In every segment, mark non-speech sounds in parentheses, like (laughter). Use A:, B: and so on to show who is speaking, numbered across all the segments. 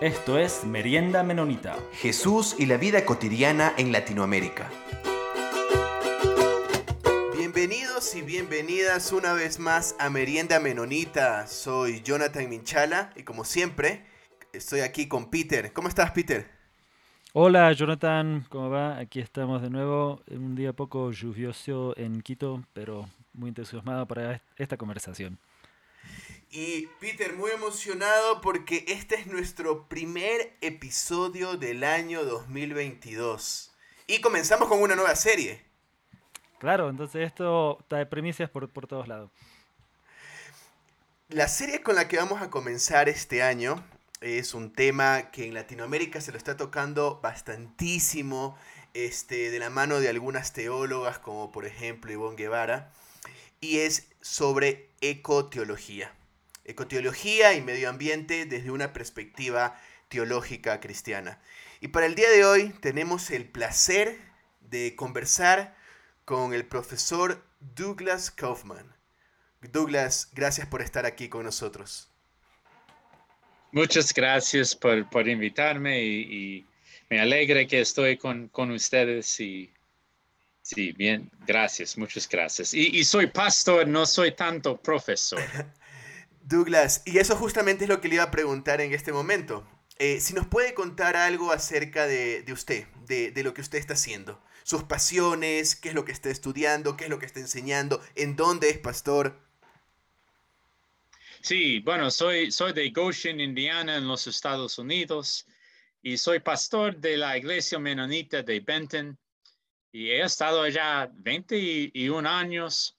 A: Esto es Merienda Menonita.
B: Jesús y la vida cotidiana en Latinoamérica. Bienvenidos y bienvenidas una vez más a Merienda Menonita. Soy Jonathan Minchala y como siempre estoy aquí con Peter. ¿Cómo estás, Peter?
C: Hola Jonathan, ¿cómo va? Aquí estamos de nuevo en un día poco lluvioso en Quito, pero muy entusiasmado para esta conversación.
B: Y Peter, muy emocionado porque este es nuestro primer episodio del año 2022. Y comenzamos con una nueva serie.
C: Claro, entonces esto trae primicias por, por todos lados.
B: La serie con la que vamos a comenzar este año es un tema que en Latinoamérica se lo está tocando bastantísimo, este, de la mano de algunas teólogas como por ejemplo Ivonne Guevara, y es sobre ecoteología ecoteología y medio ambiente desde una perspectiva teológica cristiana. Y para el día de hoy tenemos el placer de conversar con el profesor Douglas Kaufman. Douglas, gracias por estar aquí con nosotros.
D: Muchas gracias por, por invitarme y, me alegra que estoy con, con ustedes y sí, bien, gracias, muchas gracias. Y, y soy pastor, no soy tanto profesor. (laughs)
B: Douglas, y eso justamente es lo que le iba a preguntar en este momento. Eh, si nos puede contar algo acerca de, usted, de, lo que usted está haciendo, sus pasiones, qué es lo que está estudiando, qué es lo que está enseñando, en dónde es pastor.
D: Sí, bueno, soy, soy de Goshen, Indiana, en los Estados Unidos, y soy pastor de la iglesia menonita de Benton, y he estado allá 21 años,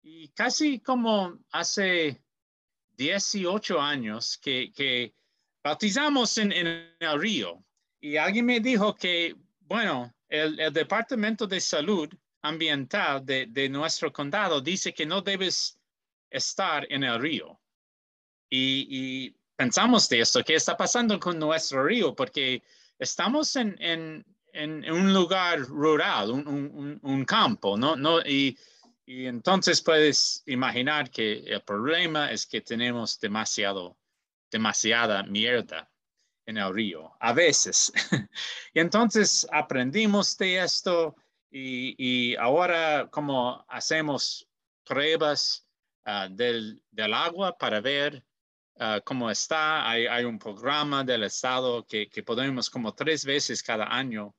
D: y casi como hace 18 años que, que bautizamos en, el río y alguien me dijo que, bueno, el, Departamento de Salud Ambiental de, nuestro condado dice que no debes estar en el río. Y, pensamos de esto, ¿qué está pasando con nuestro río? Porque estamos en, en, un lugar rural, un, un, campo, ¿no? no y entonces puedes imaginar que el problema es que tenemos demasiado, demasiada mierda en el río, a veces. (laughs) y entonces aprendimos de esto y, ahora como hacemos pruebas ah, del, agua para ver ah, cómo está, hay, un programa del Estado que, podemos como tres veces cada año,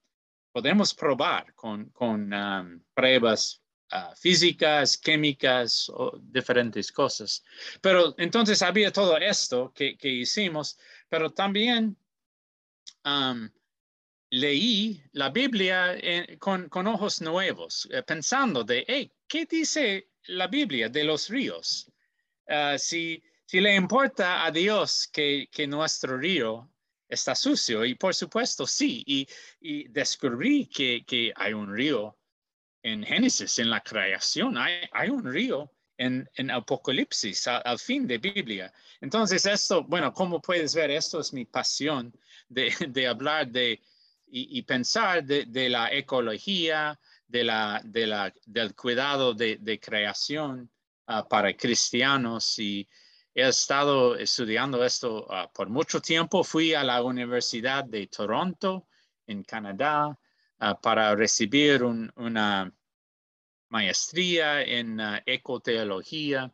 D: podemos probar con, con ah, pruebas Ah, físicas, químicas, o diferentes cosas. Pero entonces había todo esto que, hicimos, pero también leí la Biblia con, ojos nuevos, eh, pensando de, ¿qué dice la Biblia de los ríos? Ah, si, si le importa a Dios que, que nuestro río está sucio, y por supuesto sí, y, y descubrí que, que hay un río en Génesis, en la creación, hay, un río en, en Apocalipsis, al, fin de Biblia. Entonces, esto, bueno, como puedes ver, esto es mi pasión de, de hablar de y, pensar de, la ecología, de la, de la, del cuidado de, de creación ah, para cristianos. Y he estado estudiando esto ah, por mucho tiempo. Fui a la Universidad de Toronto, en Canadá, ah, para recibir una maestría en uh, ecoteología.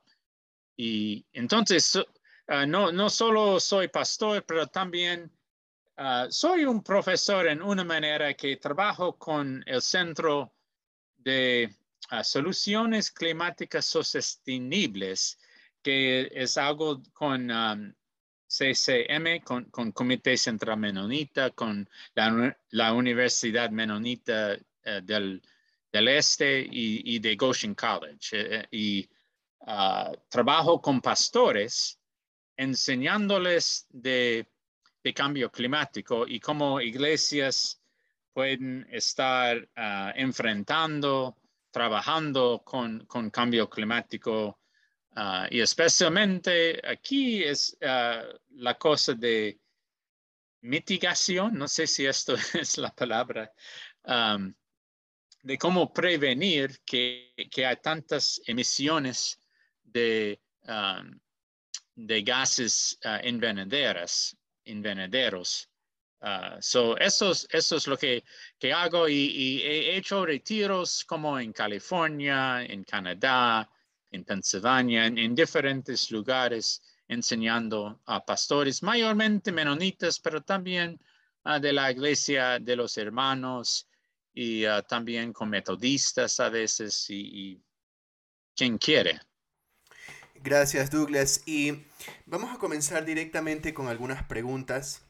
D: Y entonces, uh, no, no solo soy pastor, pero también uh, soy un profesor en una manera que trabajo con el Centro de Soluciones Climáticas Sostenibles, que es algo con um, CCM, con, con, Comité Central Menonita, con la, la Universidad Menonita del del Este y, de Goshen College. Eh, eh, y ah, trabajo con pastores enseñándoles de, cambio climático y cómo iglesias pueden estar ah, enfrentando, trabajando con, cambio climático. Ah, y especialmente aquí es la cosa de mitigación, no sé si esto (laughs) es la palabra, de cómo prevenir que, que hay tantas emisiones de, um, de gases uh, envenenaderas invernaderos. Ah, so eso, es, eso es lo que, que hago y, he hecho retiros como en California, en Canadá, en Pensilvania, en, diferentes lugares enseñando a pastores, mayormente menonitas, pero también ah, de la iglesia de los hermanos y ah, también con metodistas a veces y quien quiere.
B: Gracias Douglas y vamos a comenzar directamente con algunas preguntas.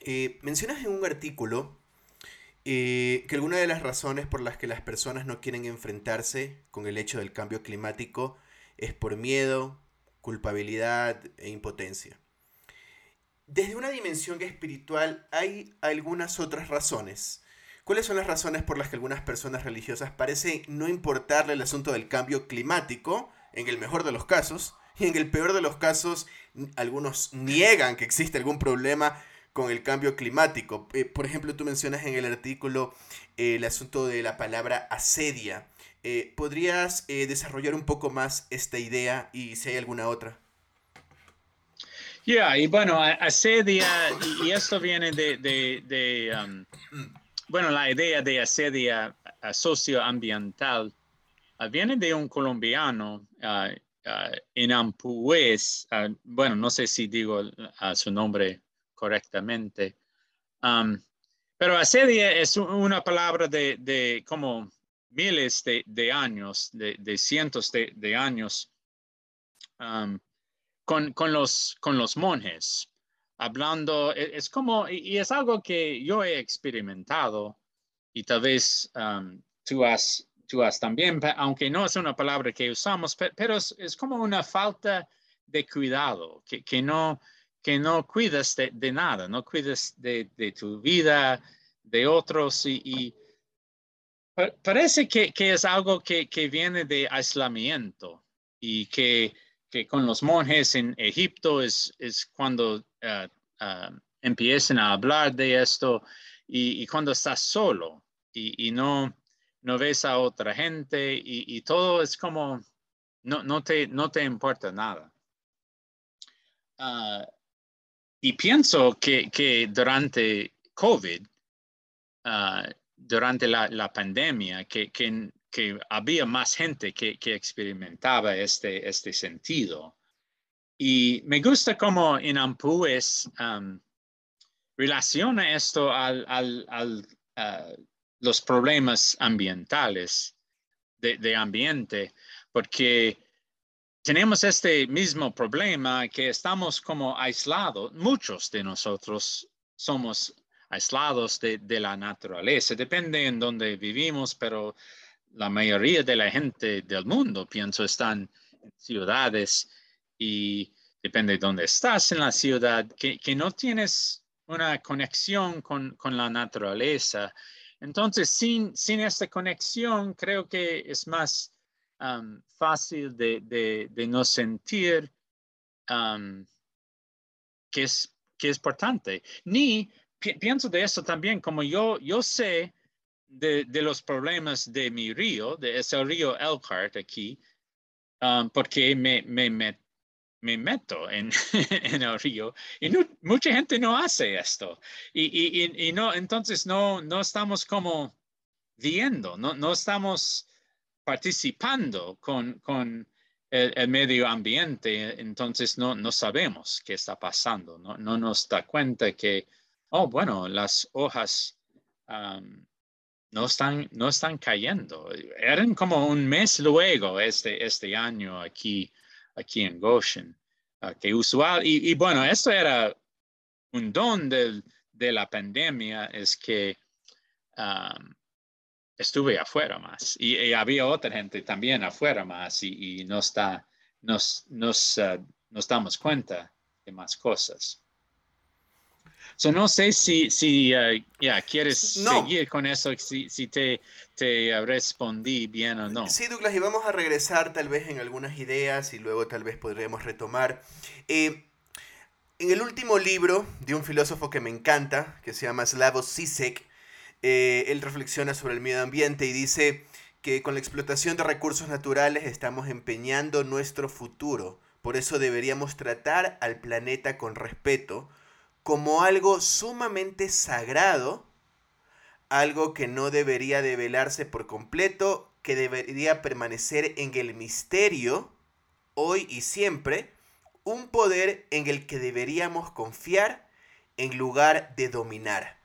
B: Eh, mencionas en un artículo eh, que alguna de las razones por las que las personas no quieren enfrentarse con el hecho del cambio climático es por miedo, culpabilidad e impotencia. Desde una dimensión espiritual hay algunas otras razones. ¿Cuáles son las razones por las que algunas personas religiosas parecen no importarle el asunto del cambio climático, en el mejor de los casos, y en el peor de los casos algunos niegan que existe algún problema con el cambio climático. Eh, por ejemplo, tú mencionas en el artículo eh, el asunto de la palabra asedia. Eh, ¿Podrías desarrollar un poco más esta idea y si hay alguna otra?
D: Ya, y bueno, asedia, y, esto viene de, um, bueno, la idea de asedia socioambiental uh, viene de un colombiano uh, uh, en Ampués, bueno, no sé si digo su nombre correctamente. Pero asedia es una palabra de, como miles de, años, de, cientos de, años, um, con, los, con los monjes, hablando, e, es, como, y es algo que yo he experimentado y tal vez um, tú, has, tú has también, aunque no es una palabra que usamos, pero es, como una falta de cuidado, que, que no que no cuidas de, nada, no cuidas de, tu vida, de otros y, parece que, es algo que, viene de aislamiento y que, con los monjes en Egipto es, es cuando ah, ah, empiezan a hablar de esto y, cuando estás solo y, no, no ves a otra gente y, todo es como no, no, te, no te importa nada. Uh, y pienso que, que durante COVID, uh, durante la, la pandemia, que, que, que, había más gente que, que experimentaba este, este sentido. Y me gusta cómo en Ampúes um, relaciona esto al, al, al uh, los problemas ambientales, de, de ambiente, porque tenemos este mismo problema que estamos como aislados, muchos de nosotros somos aislados de, la naturaleza, depende en dónde vivimos, pero la mayoría de la gente del mundo, pienso, están en ciudades y depende de dónde estás en la ciudad, que, no tienes una conexión con, con, la naturaleza. Entonces, sin, sin esta conexión, creo que es más fácil de, no sentir que, es, que es importante. Ni pienso de eso también, como yo, yo sé de, los problemas de mi río, de ese río Elkhart aquí, porque me, me, me, meto en, (laughs) en, el río y mucha gente no hace esto. Y, y, y, no, entonces no, no estamos como viendo, no, no estamos participando con, con el, medio ambiente, entonces no, no sabemos qué está pasando, no, no nos da cuenta que, oh, bueno, las hojas no, están, no están cayendo. Eran como un mes luego este, este año aquí, aquí en Goshen, ah, que usual, y, bueno, esto era un don de la pandemia, es que estuve afuera más y, había otra gente también afuera más y, no está, nos, nos, uh, nos, damos cuenta de más cosas. So, no sé si, si uh, ya quieres seguir con eso, si, si te, te respondí bien o no.
B: Sí, Douglas, y vamos a regresar tal vez en algunas ideas y luego tal vez podremos retomar. Eh, en el último libro de un filósofo que me encanta, que se llama Slavoj Zizek, eh, él reflexiona sobre el medio ambiente y dice que con la explotación de recursos naturales estamos empeñando nuestro futuro. Por eso deberíamos tratar al planeta con respeto, como algo sumamente sagrado, algo que no debería develarse por completo, que debería permanecer en el misterio, hoy y siempre, un poder en el que deberíamos confiar en lugar de dominar.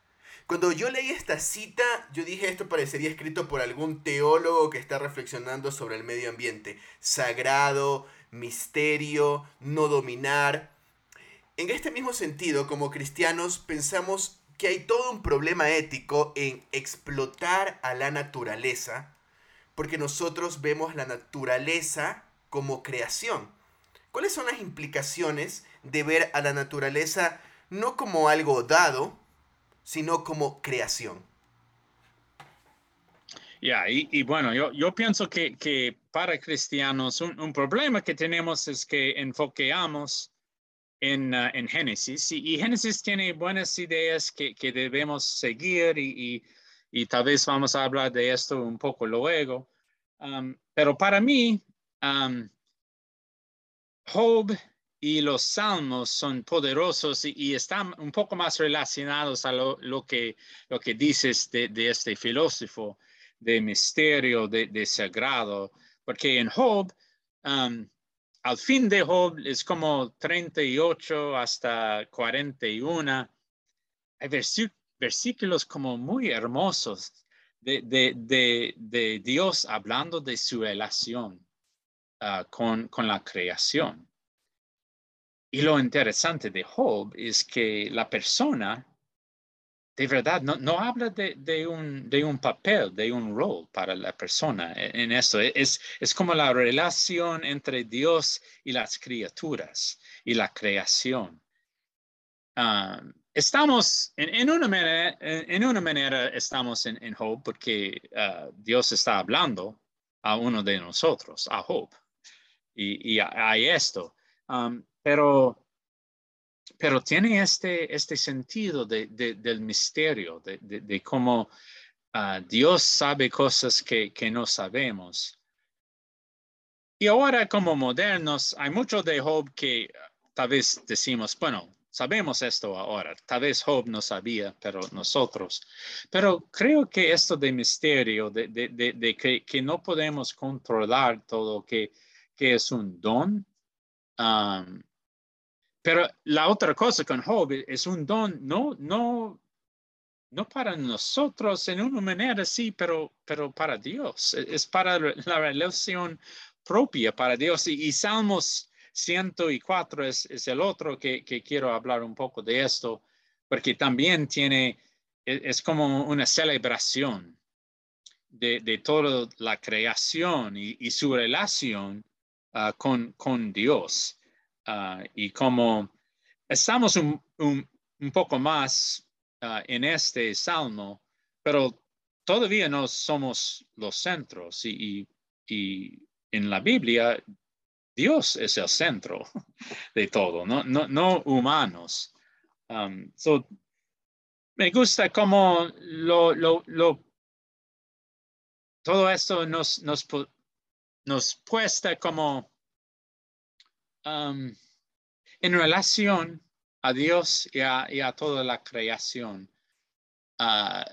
B: Cuando yo leí esta cita, yo dije esto parecería escrito por algún teólogo que está reflexionando sobre el medio ambiente. Sagrado, misterio, no dominar. En este mismo sentido, como cristianos, pensamos que hay todo un problema ético en explotar a la naturaleza, porque nosotros vemos la naturaleza como creación. ¿Cuáles son las implicaciones de ver a la naturaleza no como algo dado, sino como creación?
D: Ya, y, bueno, yo, yo pienso que, que para cristianos un, un, problema que tenemos es que enfoqueamos en, uh, en Génesis y, Génesis tiene buenas ideas que, que debemos seguir y, y, tal vez vamos a hablar de esto un poco luego. Um, pero para mí, um, Job y los salmos son poderosos y, están un poco más relacionados a lo, lo que, lo que dices de, de, este filósofo de misterio, de, de sagrado, porque en Job, um, al fin de Job es como 38 hasta 41, hay versículos como muy hermosos de, Dios hablando de su relación uh, con, con la creación. Y lo interesante de Job es que la persona de verdad no, no habla de, de, un, de un papel, de un rol para la persona en, eso. Es, es como la relación entre Dios y las criaturas y la creación. Ah, estamos, en, en, una manera, en, una manera, estamos en, Job porque uh, Dios está hablando a uno de nosotros, a Job. Y, y hay esto. Um, pero, pero tiene este, este sentido de, de, del misterio, de, de cómo uh, Dios sabe cosas que, que no sabemos. Y ahora como modernos, hay mucho de Job que tal vez decimos, bueno, sabemos esto ahora, tal vez Job no sabía, pero nosotros. Pero creo que esto de misterio, de, que, que, no podemos controlar todo, que, que es un don, pero la otra cosa con Job es un don, no, no, no para nosotros en una manera sí, pero, pero para Dios. E, es para la relación propia para Dios. Y, Salmos 104 es, es el otro que, quiero hablar un poco de esto, porque también tiene, e, es, como una celebración de, de toda la creación y, y su relación uh, con, con Dios. Ah, y como estamos un, un, poco más uh, en este salmo, pero todavía no somos los centros y, y, en la Biblia Dios es el centro (laughs) de todo, no, no, no humanos. Um, so, me gusta como lo, lo, lo, todo esto nos, nos, nos puesta como En relación a Dios y a, toda la creación, uh,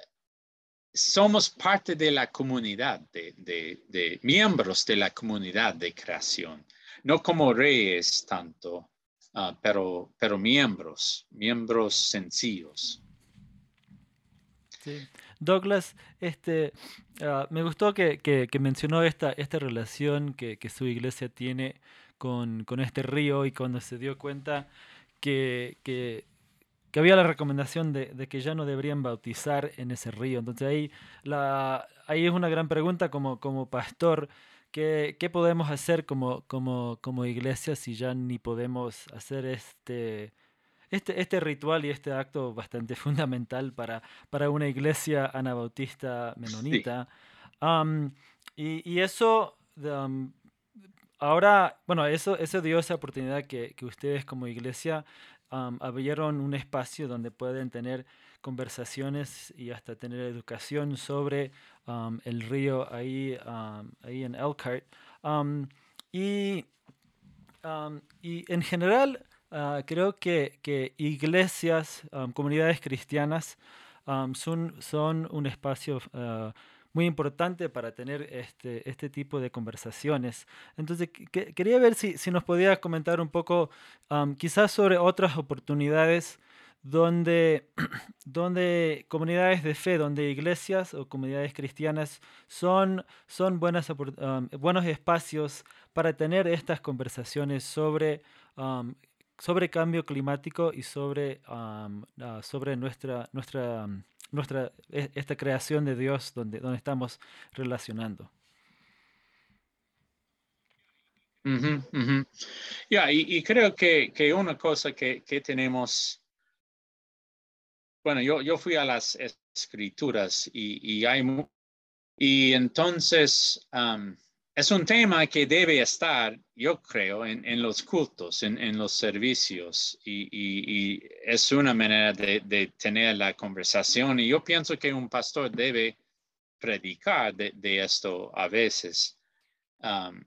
D: somos parte de la comunidad, de, miembros de la comunidad de creación, no como reyes tanto, uh, pero, miembros, miembros sencillos.
C: Douglas, este, uh, me gustó que, mencionó esta, esta relación que, que su iglesia tiene con, con, este río y cuando se dio cuenta que, que, que había la recomendación de, de, que ya no deberían bautizar en ese río. Entonces ahí, la, ahí es una gran pregunta como, como pastor. ¿Qué, ¿Qué, podemos hacer como, como, como iglesia si ya ni podemos hacer este, este, este ritual y este acto bastante (laughs) fundamental para, para una iglesia anabautista menonita? Um, y, y, eso um, Ahora, bueno, eso, eso dio esa oportunidad que, que ustedes como iglesia abrieron un espacio donde pueden tener conversaciones y hasta tener educación sobre el río ahí, ahí en Elkhart. y, y en general, ah, creo que, que iglesias, comunidades cristianas son, son un espacio ah, muy importante para tener este, este tipo de conversaciones. Entonces, que- que- quería ver si, si nos podía comentar un poco am, quizás sobre otras oportunidades donde, (clears throat) donde comunidades de fe, donde iglesias o comunidades cristianas son, son buenas, am, buenos espacios para tener estas conversaciones sobre, am, sobre cambio climático y sobre, am, ah, sobre nuestra, nuestra, nuestra, e- esta creación de Dios donde, donde estamos relacionando.
D: Ya, y, creo que, que una cosa que, que tenemos, bueno, yo, yo fui a las escrituras y, y hay, y entonces es un tema que debe estar, yo creo, en, los cultos, en, los servicios, y, es una manera de, tener la conversación, y yo pienso que un pastor debe predicar de, esto a veces. Am,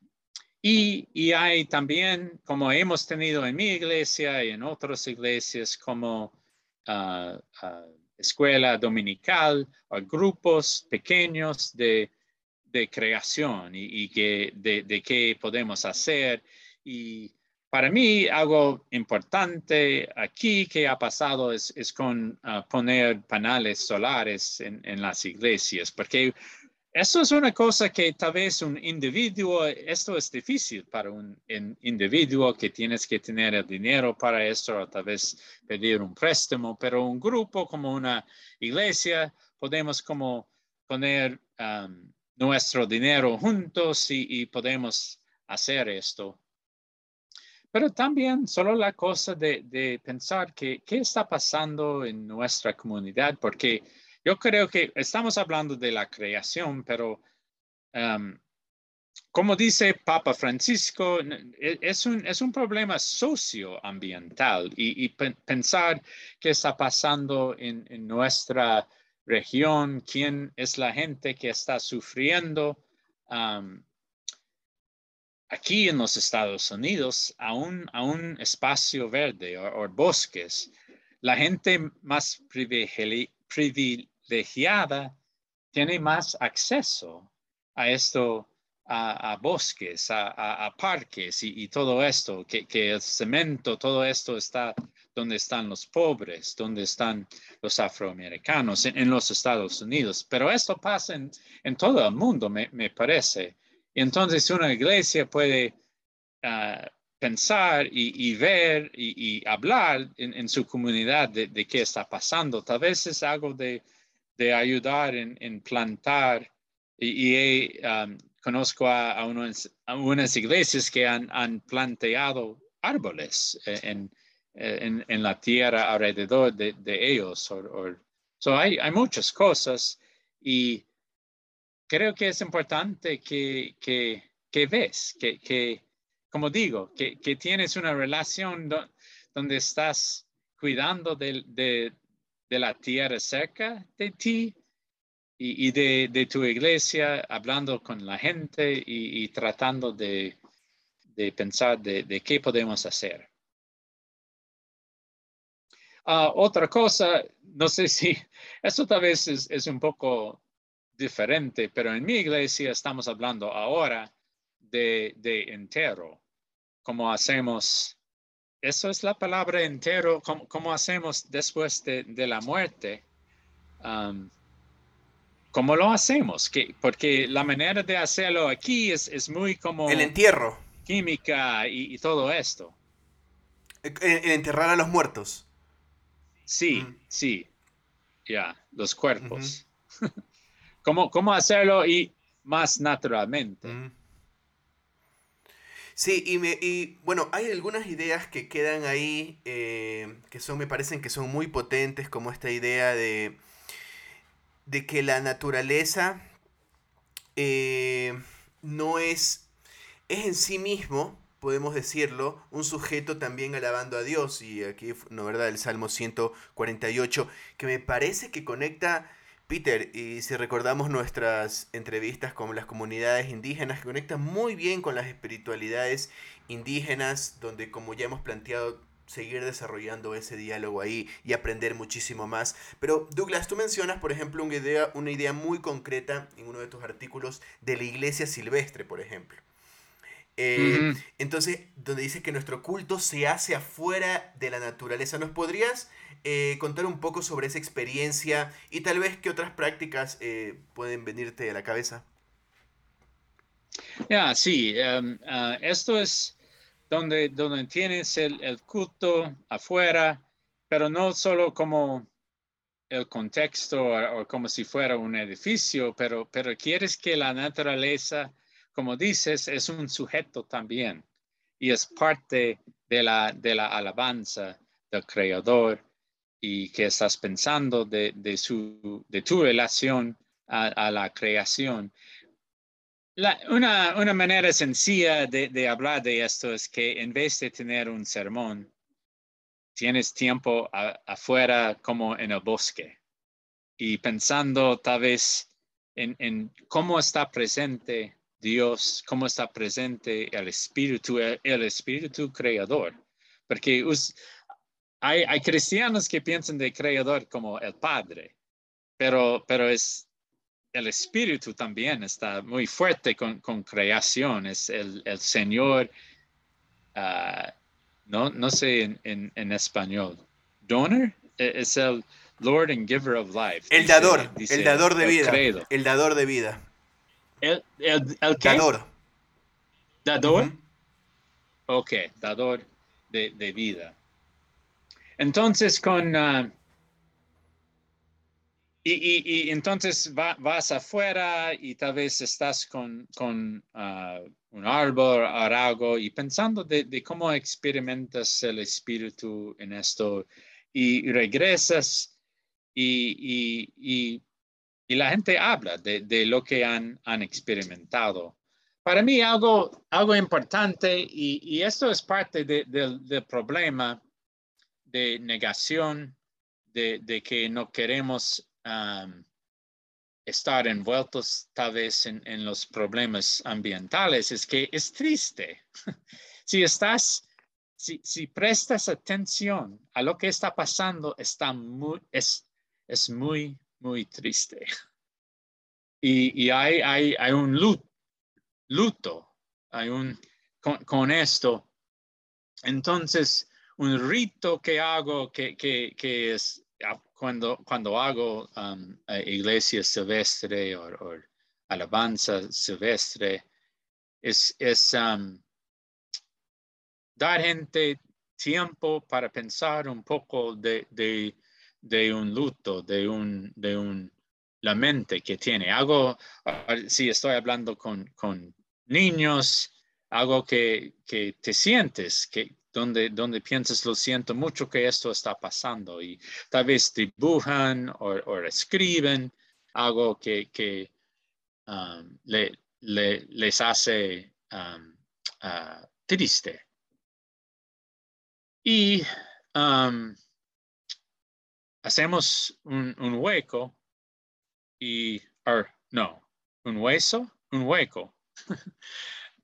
D: y, y hay también, como hemos tenido en mi iglesia y en otras iglesias, como ah, ah, escuela dominical o grupos pequeños de, de creación y, que, de, qué podemos hacer. Y para mí, algo importante aquí que ha pasado es, es con ah, poner paneles solares en, las iglesias, porque eso es una cosa que tal vez un individuo, esto es difícil para un in- individuo que tienes que tener el dinero para esto o tal vez pedir un préstamo, pero un grupo como una iglesia podemos como poner um, nuestro dinero juntos y, y podemos hacer esto. Pero también solo la cosa de, de pensar que qué está pasando en nuestra comunidad, porque yo creo que estamos hablando de la creación, pero um, como dice Papa Francisco, e- es un, es un problema socioambiental y, y pen- pensar qué está pasando en, en nuestra región, quién es la gente que está sufriendo. aquí en los Estados Unidos, a un, a un espacio verde o, bosques, la gente más privilegi- privilegiada tiene más acceso a esto, a, bosques, a, parques y, todo esto, que el cemento, todo esto está donde están los pobres, donde están los afroamericanos en, los Estados Unidos. Pero esto pasa en, todo el mundo, me, me parece. Y entonces una iglesia puede ah, pensar y, ver y, hablar en, su comunidad de, qué está pasando. Tal vez es algo de, de ayudar en, plantar. Y, um, conozco a, a unas, iglesias que han, han planteado árboles en, en, en la tierra alrededor de, ellos. or- or- so hay, muchas cosas y creo que es importante que, que, que ves, que, que, como digo, que, que tienes una relación do- donde estás cuidando de, de la tierra cerca de ti y, de, de tu iglesia, hablando con la gente y, y tratando de, pensar de qué podemos hacer. Ah, otra cosa, no sé si (laughs) esto tal vez es, es un poco diferente, pero en mi iglesia estamos hablando ahora de, de entero, como hacemos, eso es la palabra entero, como, como hacemos después de, de la muerte. Um, ¿Cómo lo hacemos? Que, porque la manera de hacerlo aquí es, es muy como
B: El entierro.
D: química y, y todo esto.
B: El, el enterrar a los muertos.
D: Sí,
B: Mm.
D: sí, ya, los cuerpos. (laughs) ¿Cómo, ¿Cómo hacerlo y más naturalmente?
B: Mm. Sí, y, me, y bueno, hay algunas ideas que quedan ahí eh, que son, me parecen que son muy potentes, como esta idea de, de que la naturaleza eh, no es, es en sí mismo, podemos decirlo, un sujeto también alabando a Dios. Y aquí, ¿no verdad? El Salmo 148, que me parece que conecta Peter, y si recordamos nuestras entrevistas con las comunidades indígenas, que conectan muy bien con las espiritualidades indígenas, donde como ya hemos planteado seguir desarrollando ese diálogo ahí y aprender muchísimo más. Pero Douglas, tú mencionas, por ejemplo, una idea, una idea muy concreta en uno de tus artículos de la iglesia silvestre, por ejemplo. Eh, entonces, donde dice que nuestro culto se hace afuera de la naturaleza. ¿Nos podrías eh, contar un poco sobre esa experiencia y tal vez qué otras prácticas eh, pueden venirte a la cabeza?
D: Ya, sí, em, ah, esto es donde, donde tienes el, culto afuera, pero no solo como el contexto o, como si fuera un edificio, pero, pero quieres que la naturaleza, como dices, es un sujeto también y es parte de la, de la alabanza del Creador y que estás pensando de, su, de tu relación a la creación. Una, una, manera sencilla de, de, hablar de esto es que en vez de tener un sermón, tienes tiempo afuera como en el bosque y pensando tal vez en, en, cómo está presente Dios, cómo está presente el Espíritu, el, Espíritu Creador. Porque hay, hay cristianos que piensan de Creador como el Padre, pero, pero es el espíritu también está muy fuerte con, con creación. Es el, el Señor, ah, no, no sé en, en, español, donor, e, es el Lord and Giver of Life.
B: El dador, el dador de vida. El dador de vida.
D: El, el, el
B: Dador.
D: Dador. Ok, dador de, de, vida. Entonces, con, ah, y, entonces vas afuera y tal vez estás con, con ah, un árbol o algo y pensando de, cómo experimentas el espíritu en esto y regresas y, y la gente habla de, lo que han, han, experimentado. Para mí algo, algo importante y, esto es parte del problema de negación, de, que no queremos estar envueltos tal vez en, los problemas ambientales es que es triste. (laughs) si estás, si, si, prestas atención a lo que está pasando, está muy, es, es muy, muy triste. Y, y hay, hay, hay, un luto, hay un, con, esto. Entonces, un rito que hago que, que, que es cuando, cuando hago um, iglesia silvestre o, alabanza silvestre, es, es um, dar gente tiempo para pensar un poco de, de un luto, de un, de un, la mente que tiene. Algo, si estoy hablando con, con niños, algo que, que te sientes, que, donde, donde piensas, lo siento mucho que esto está pasando y tal vez dibujan o, escriben algo que, que um, le, les hace um, uh, triste. Y um, hacemos un, hueco y, no, un hueso, un hueco. (laughs)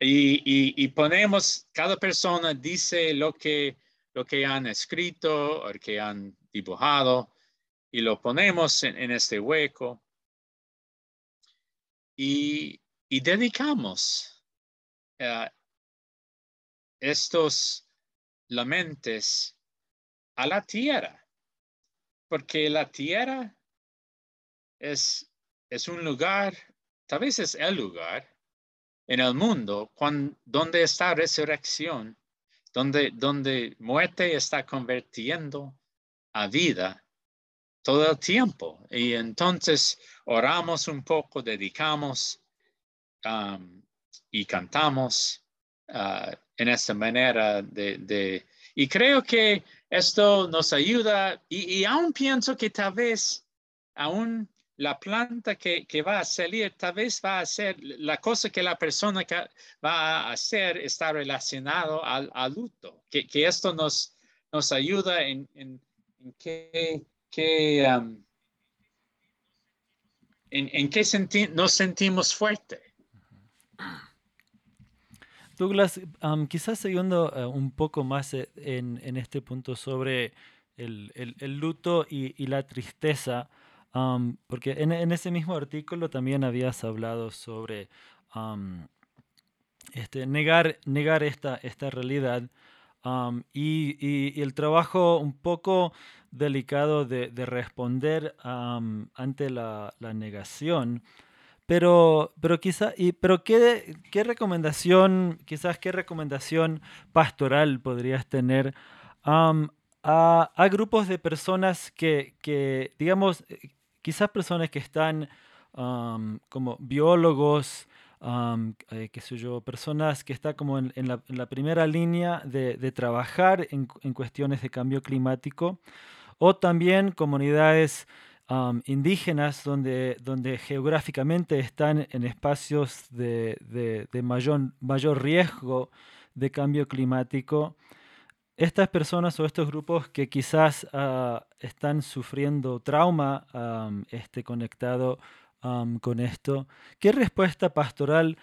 D: Y, ponemos, cada persona dice lo que, lo que han escrito o que han dibujado y lo ponemos en, este hueco y, dedicamos uh, estos lamentes a la tierra, porque la tierra es, es un lugar, tal vez es el lugar en el mundo donde está resurrección, donde, donde muerte está convirtiendo a vida todo el tiempo. Y entonces oramos un poco, dedicamos um, y cantamos uh, en esta manera de, Y creo que esto nos ayuda y, aún pienso que tal vez aún la planta que, va a salir tal vez va a ser la cosa que la persona que va a hacer está relacionado al, luto, que, esto nos, nos ayuda en, en, que, um, en, en qué nos sentimos fuerte.
C: Douglas, quizás siguiendo eh, un poco más eh, en, este punto sobre el, luto y, la tristeza, porque en, ese mismo artículo también habías hablado sobre este, negar, esta, realidad y, el trabajo un poco delicado de, de responder ante la negación. Pero, pero quizá, y, pero ¿qué, qué recomendación, quizás qué recomendación pastoral podrías tener a, a grupos de personas que, que, digamos, eh, quizás personas que están como biólogos, am, eh, qué sé yo, personas que están como en, la, en la primera línea de, trabajar en cuestiones de cambio climático, o también comunidades indígenas donde, donde geográficamente están en espacios de, de- mayor, mayor riesgo de cambio climático. Estas personas o estos grupos que quizás ah, están sufriendo trauma este, conectado con esto, ¿qué respuesta pastoral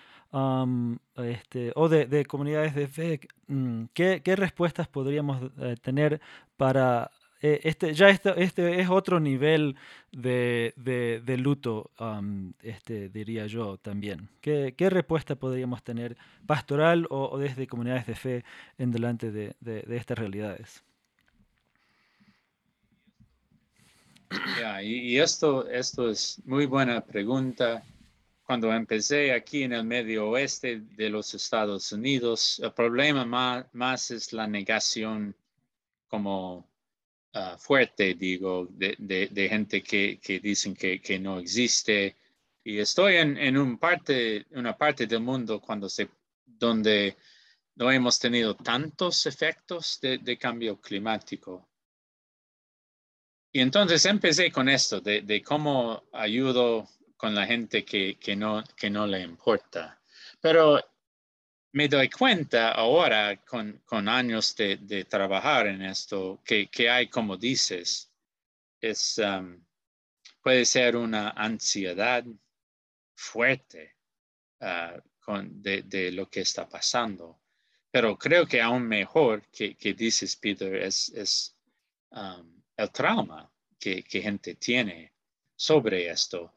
C: este, o de, de comunidades de fe, mm, ¿qué, qué respuestas podríamos eh, tener para eh, este, ya este, este es otro nivel de, de- luto, este, diría yo también. ¿Qué, qué respuesta podríamos tener pastoral o, desde comunidades de fe en delante de, de- estas realidades?
D: Ya, y, y esto, esto es muy buena pregunta. Cuando empecé aquí en el medio oeste de los Estados Unidos, el problema más, más es la negación como ah, fuerte, digo, de, de- de gente que, que dicen que, que no existe. Y estoy en, en un parte, una parte del mundo cuando se, donde no hemos tenido tantos efectos de, de cambio climático. Y entonces empecé con esto, de, de cómo ayudo con la gente que, que, no, que no le importa. Pero me doy cuenta ahora, con, con años de, de trabajar en esto, que, que hay, como dices, es, um, puede ser una ansiedad fuerte ah, con, de, de lo que está pasando. Pero creo que aún mejor que, que dices, Peter, es, es um, el trauma que, que gente tiene sobre esto.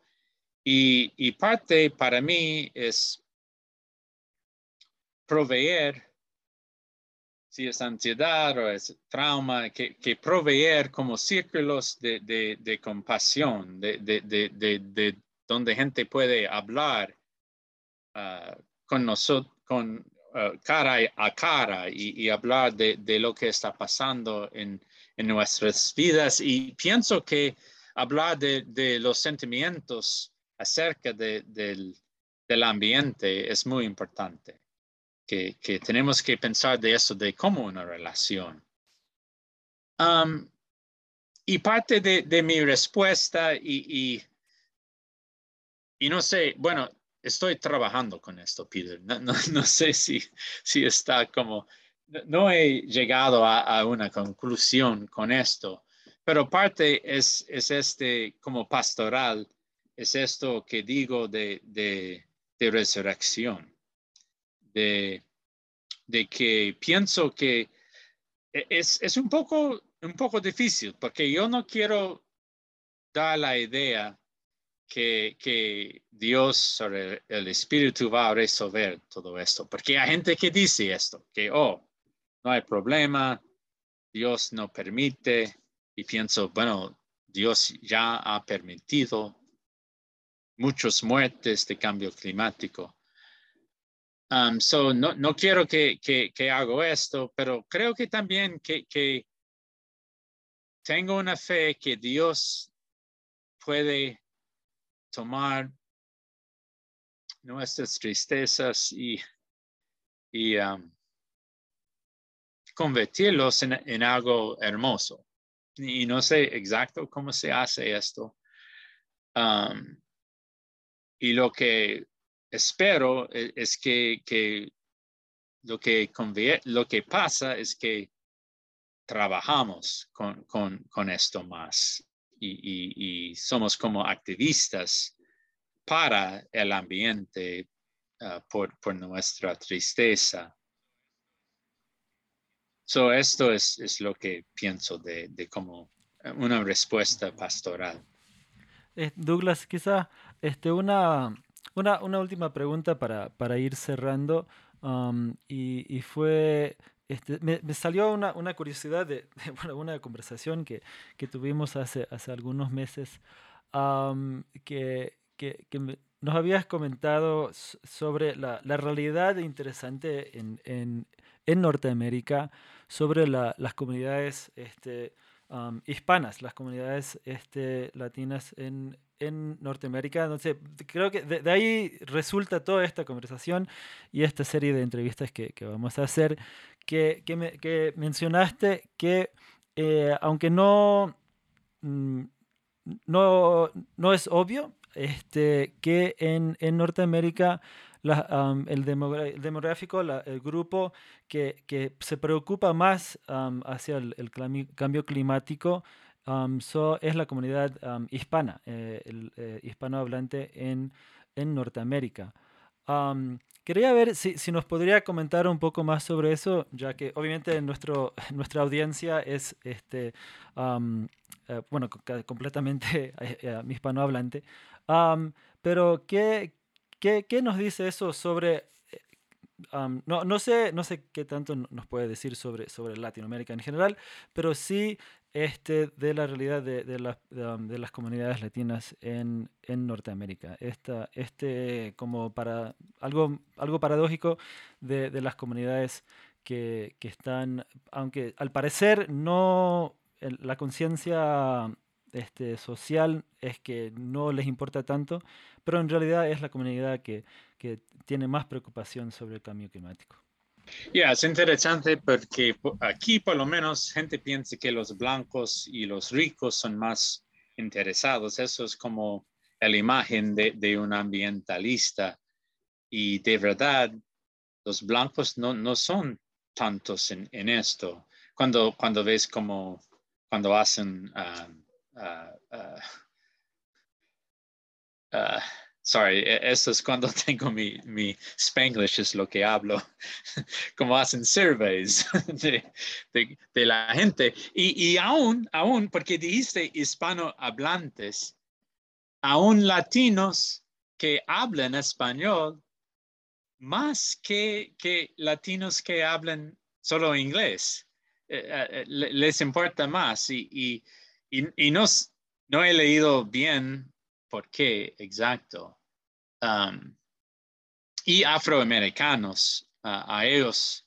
D: Y, y parte para mí es proveer, si es ansiedad o es trauma, que, proveer como círculos de, de, compasión, de, de, de, de, de donde gente puede hablar ah, con nosotros, con ah, cara a cara y, hablar de, lo que está pasando en, en nuestras vidas. Y pienso que hablar de, los sentimientos acerca de- del, del ambiente es muy importante. Que, tenemos que pensar de eso, de cómo una relación. Y parte de, mi respuesta, y, no sé, bueno, estoy trabajando con esto, Peter. No, (laughs) sé si, está como, no- he llegado a, una conclusión con esto, pero parte es, es este como pastoral, es esto que digo de resurrección, de, de que pienso que e- es, es un, poco, un poco difícil, porque yo no quiero dar la idea que, que Dios o el, el Espíritu va a resolver todo esto, porque hay gente que dice esto, que, oh, no hay problema, Dios no permite, y pienso, bueno, Dios ya ha permitido muchas muertes de cambio climático. Um, so no, no quiero que, que, hago esto, pero creo que también que, que tengo una fe que Dios puede tomar nuestras tristezas y, y um, convertirlos en, en algo hermoso. Y no sé exacto cómo se hace esto. Um, y lo que espero e- es, que, que lo que, lo que pasa es que trabajamos con, con, esto más y, y- y somos como activistas para el ambiente ah, por, por nuestra tristeza. So, esto es, es lo que pienso de, de como una respuesta pastoral.
C: Eh, Douglas, quizá este, una, una, una última pregunta para, para ir cerrando. um, y, y fue, este, me, me salió una, una curiosidad de, (laughs) de, una conversación que, que tuvimos hace, hace algunos meses, um, que, que, nos habías comentado sobre la, la realidad interesante en, en, en Norteamérica, sobre la- las comunidades este, um, hispanas, las comunidades este, latinas en, en Norteamérica. Entonces, creo que de, de ahí resulta toda esta conversación y esta serie de entrevistas que, que vamos a hacer, que, que, me- que mencionaste que eh, aunque no, mm, no, no es obvio este, que en, en Norteamérica la- am, el, demográfico, la- el grupo que, que se preocupa más am, hacia el, el cambio climático am, so- es la comunidad am, hispana, eh, el eh, hispanohablante en, en Norteamérica. Am, quería ver si, si nos podría comentar un poco más sobre eso, ya que obviamente nuestro, (laughs) nuestra audiencia es este, eh, bueno, completamente (laughs) eh, eh, hispanohablante. Pero, ¿qué, qué, qué nos dice eso sobre... am, no, no sé, no sé qué tanto no- nos puede decir sobre, sobre Latinoamérica en general, pero sí este, de la realidad de, de las, comunidades latinas en, en Norteamérica. Esta, este, como para algo, algo paradójico de, las comunidades que, que están, aunque al parecer no, el- la conciencia este, social es que no les importa tanto, pero en realidad es la comunidad que, que tiene más preocupación sobre el cambio climático.
D: Ya, es interesante porque po- aquí por lo menos gente piensa que los blancos y los ricos son más interesados. Eso es como la imagen de, de un ambientalista. Y de verdad, los blancos no, no son tantos en, en esto. Cuando, cuando ves como, cuando hacen, ah, ah, ah, sorry, e- eso es cuando (laughs) tengo mi, mi Spanglish, es lo que hablo (laughs) como hacen surveys (laughs) de, de- la gente. Y, y aún, aún, porque dijiste hispanohablantes, aún latinos que hablan español, más que, que latinos que hablan solo inglés. Eh, eh, le- les importa más. Y, y, y, no, no he leído bien por qué exacto. Um, y afroamericanos, a- ellos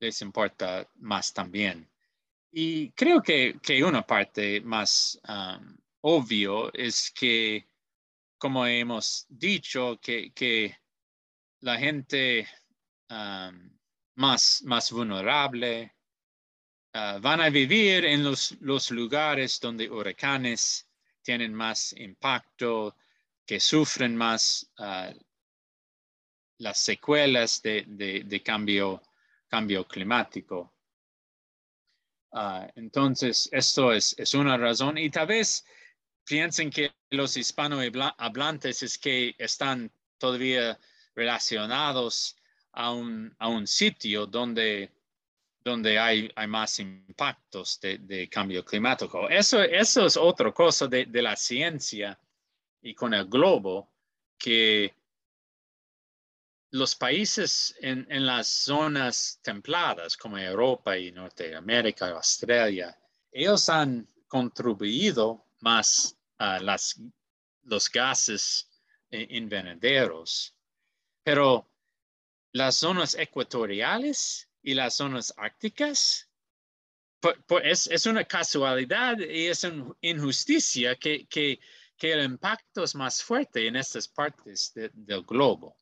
D: les importa más también. Y creo que, que una parte más um, obvio es que, como hemos dicho, que, que la gente um, más, más vulnerable uh, van a vivir en los, los lugares donde huracanes tienen más impacto, que sufren más uh, las secuelas de, cambio, climático. Ah, entonces, esto es, una razón y tal vez piensen que los hispanohablantes es que están todavía relacionados a un, sitio donde, donde hay, más impactos de, cambio climático. Eso, eso es otra cosa de la ciencia y con el globo que los países en, las zonas templadas como Europa y Norteamérica, Australia, ellos han contribuido más a las, los gases eh, invernaderos. Pero las zonas ecuatoriales y las zonas árticas, por- por- es, es una casualidad y es una injusticia que, que el impacto es más fuerte en estas partes de- del globo.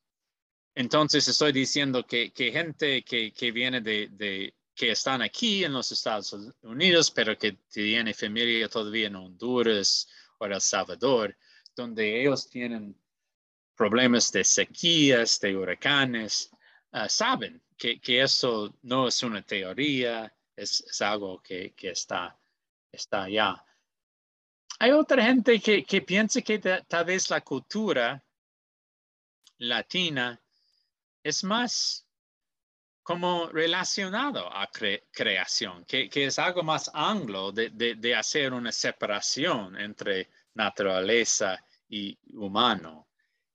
D: Entonces estoy diciendo que, que gente que, que viene de, de- que están aquí en los Estados Unidos, pero que tiene familia todavía en Honduras o El Salvador, donde ellos tienen problemas de sequías, de huracanes, ah, saben que, que eso no es una teoría, es, es algo que, que está, está allá. Hay otra gente que, que piensa que ta- tal vez la cultura latina es más como relacionado a creación, que, es algo más anglo de, hacer una separación entre naturaleza y humano.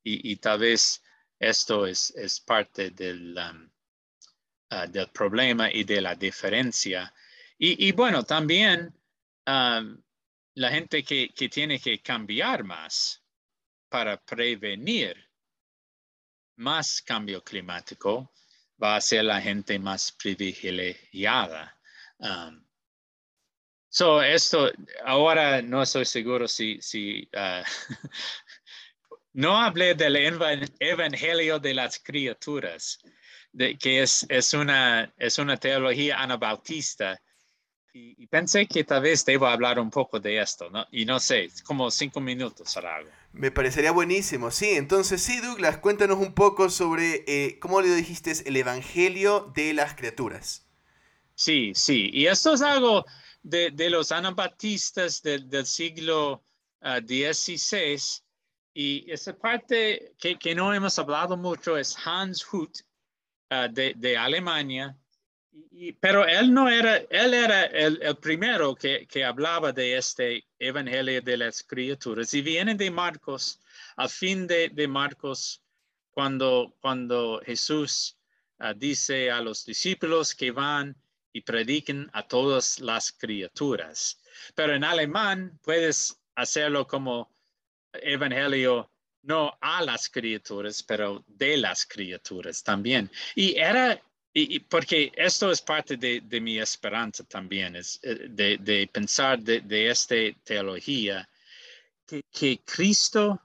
D: Y, tal vez esto es, es parte del, um, uh, del problema y de la diferencia. Y, bueno, también um, la gente que, que tiene que cambiar más para prevenir más cambio climático va a ser la gente más privilegiada. Um, so esto, ahora no estoy seguro si, si uh, (laughs) no hablé del evangelio de las criaturas, que es, es, una, es una teología anabautista y, pensé que tal vez debo hablar un poco de esto, ¿no? Y no sé, como cinco minutos o algo.
B: Me parecería buenísimo, sí. Entonces, sí, Douglas, cuéntanos un poco sobre, eh, ¿cómo le dijiste? El Evangelio de las criaturas.
D: Sí, sí. Y esto es algo de, de los anabatistas del siglo XVI. Ah, y esa parte que, que, no hemos hablado mucho es Hans Hut ah, de, de Alemania pero él no era, él era el, primero que, que, hablaba de este evangelio de las criaturas y viene de Marcos, al fin de, de Marcos, cuando, cuando Jesús ah, dice a los discípulos que van y prediquen a todas las criaturas. Pero en alemán puedes hacerlo como evangelio no a las criaturas, pero de las criaturas también. Y era y, porque esto es parte de, mi esperanza también, es eh, de, pensar de, esta teología, que, Cristo,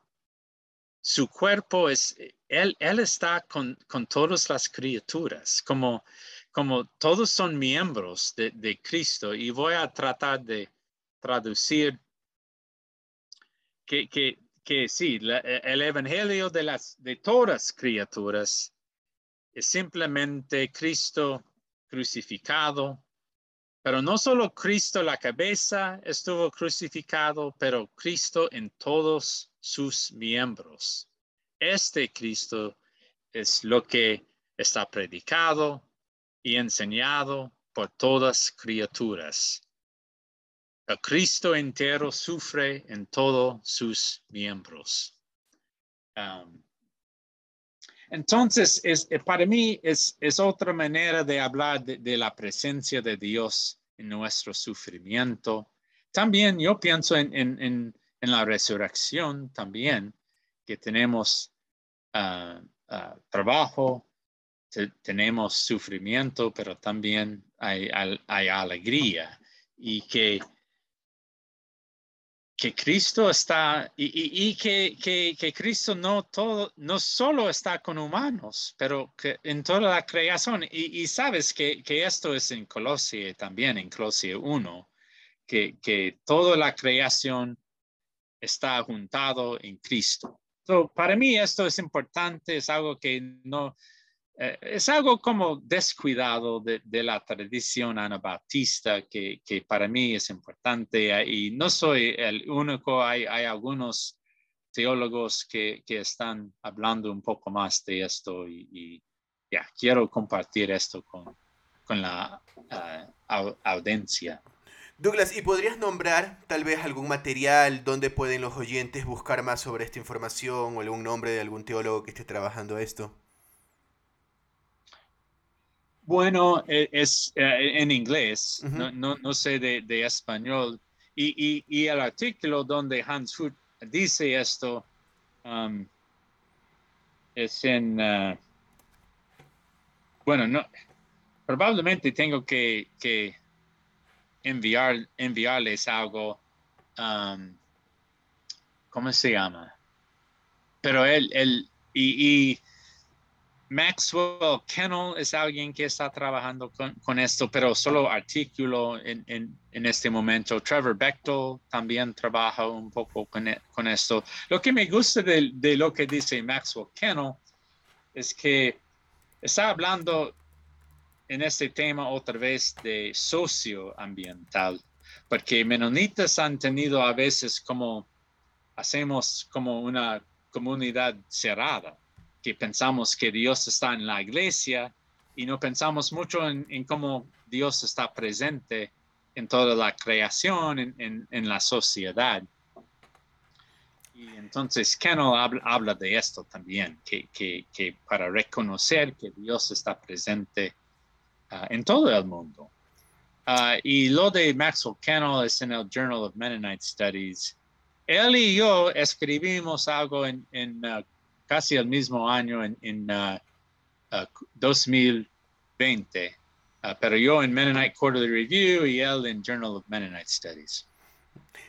D: su cuerpo es, Él, él está con, todas las criaturas, como, como todos son miembros de, Cristo. Y voy a tratar de traducir que, que, sí, el Evangelio de, las, de todas criaturas es simplemente Cristo crucificado, pero no solo Cristo la cabeza estuvo crucificado, pero Cristo en todos sus miembros. Este Cristo es lo que está predicado y enseñado por todas criaturas. El Cristo entero sufre en todos sus miembros. Um, entonces, es, eh, para mí es, es, otra manera de hablar de, la presencia de Dios en nuestro sufrimiento. También yo pienso en, en, en, la resurrección también, que tenemos ah, ah, trabajo, tenemos sufrimiento, pero también hay, hay alegría y que que Cristo está y, que, que, Cristo no, todo, no solo está con humanos, pero que en toda la creación. Y, sabes que, esto es en Colosie también, en Colosie 1, que, que toda la creación está juntado en Cristo. para mí esto es importante, es algo que no, eh, es algo como descuidado de, la tradición anabautista que, que, para mí es importante eh, y no soy el único, hay, hay algunos teólogos que, que, están hablando un poco más de esto y, ya, quiero compartir esto con, con la uh, audiencia.
B: Douglas, ¿y podrías nombrar tal vez algún material donde pueden los oyentes buscar más sobre esta información o algún nombre de algún teólogo que esté trabajando esto?
D: Bueno, e, es, eh, en inglés, no, no, sé de, español. Y, y, el artículo donde Hans Hut dice esto um, es en, uh, bueno, no, probablemente tengo que, que enviar, enviarles algo, um, ¿cómo se llama? Pero él, él y Maxwell Kennel es alguien que está trabajando con, esto, pero solo artículo en, este momento. Trevor Bechtel también trabaja un poco con, e, esto. Lo que me gusta de, lo que dice Maxwell Kennel es que está hablando en este tema otra vez de socioambiental, porque menonitas han tenido a veces como, hacemos como una comunidad cerrada que pensamos que Dios está en la iglesia y no pensamos mucho en, en cómo Dios está presente en toda la creación, en, en, la sociedad. Y entonces Kennel habla, habla de esto también, que, que, que, para reconocer que Dios está presente ah, en todo el mundo. Uh, y lo de Maxwell Kennel es en el Journal of Mennonite Studies. Él y yo escribimos algo en, en uh, casi el mismo año, en, en 2020, uh, pero yo en Mennonite Quarterly Review y él en Journal of Mennonite Studies.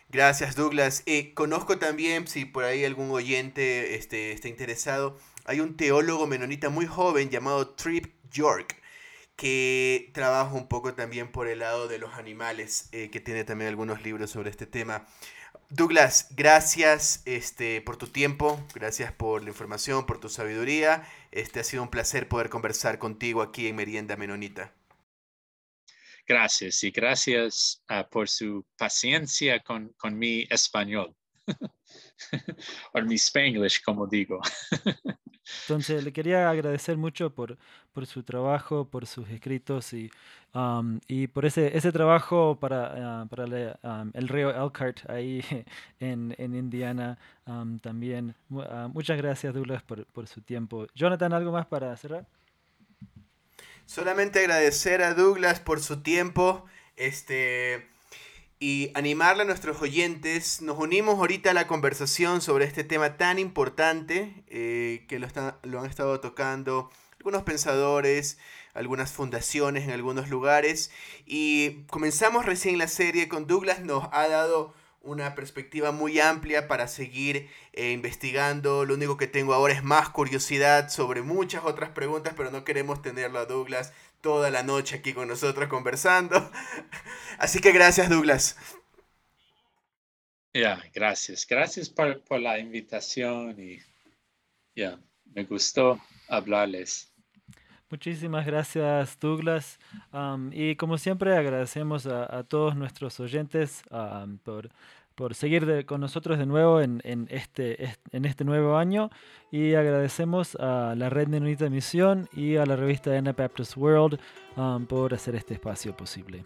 B: Gracias, Douglas. Eh, conozco también, si por ahí algún oyente este, está interesado, hay un teólogo menonita muy joven llamado Trip York que trabaja un poco también por el lado de los animales, eh, que tiene también algunos libros sobre este tema. Douglas, gracias este, por tu tiempo, gracias por la información, por tu sabiduría. Este ha sido un placer poder conversar contigo aquí en Merienda Menonita.
D: Gracias y gracias uh, por su paciencia con, con mi español. (laughs) o mi spanglish, como digo. (laughs)
C: Entonces, le quería agradecer mucho por, por su trabajo, por sus escritos y, um, y por ese, ese trabajo para, uh, para um, el río Elkhart ahí (laughs) en, en Indiana um, también. Uh, muchas gracias, Douglas, por, por su tiempo. Jonathan, ¿algo más para cerrar?
B: Solamente agradecer a Douglas por su tiempo. Este y animarle a nuestros oyentes. Nos unimos ahorita a la conversación sobre este tema tan importante eh, que lo, lo han estado tocando algunos pensadores, algunas fundaciones en algunos lugares. Y comenzamos recién la serie con Douglas, nos ha dado una perspectiva muy amplia para seguir eh, investigando. Lo único que tengo ahora es más curiosidad sobre muchas otras preguntas, pero no queremos tenerlo a Douglas toda la noche aquí con nosotros conversando. (laughs) Así que gracias, Douglas.
D: Ya, gracias. Gracias por, por, la invitación y ya, me gustó hablarles.
C: Muchísimas gracias, Douglas. y como siempre, agradecemos a, todos nuestros oyentes por por seguir con nosotros de nuevo en, en, este, en este nuevo año y agradecemos a la Red Menonita de Misión y a la revista Anabaptist World um, por hacer este espacio posible.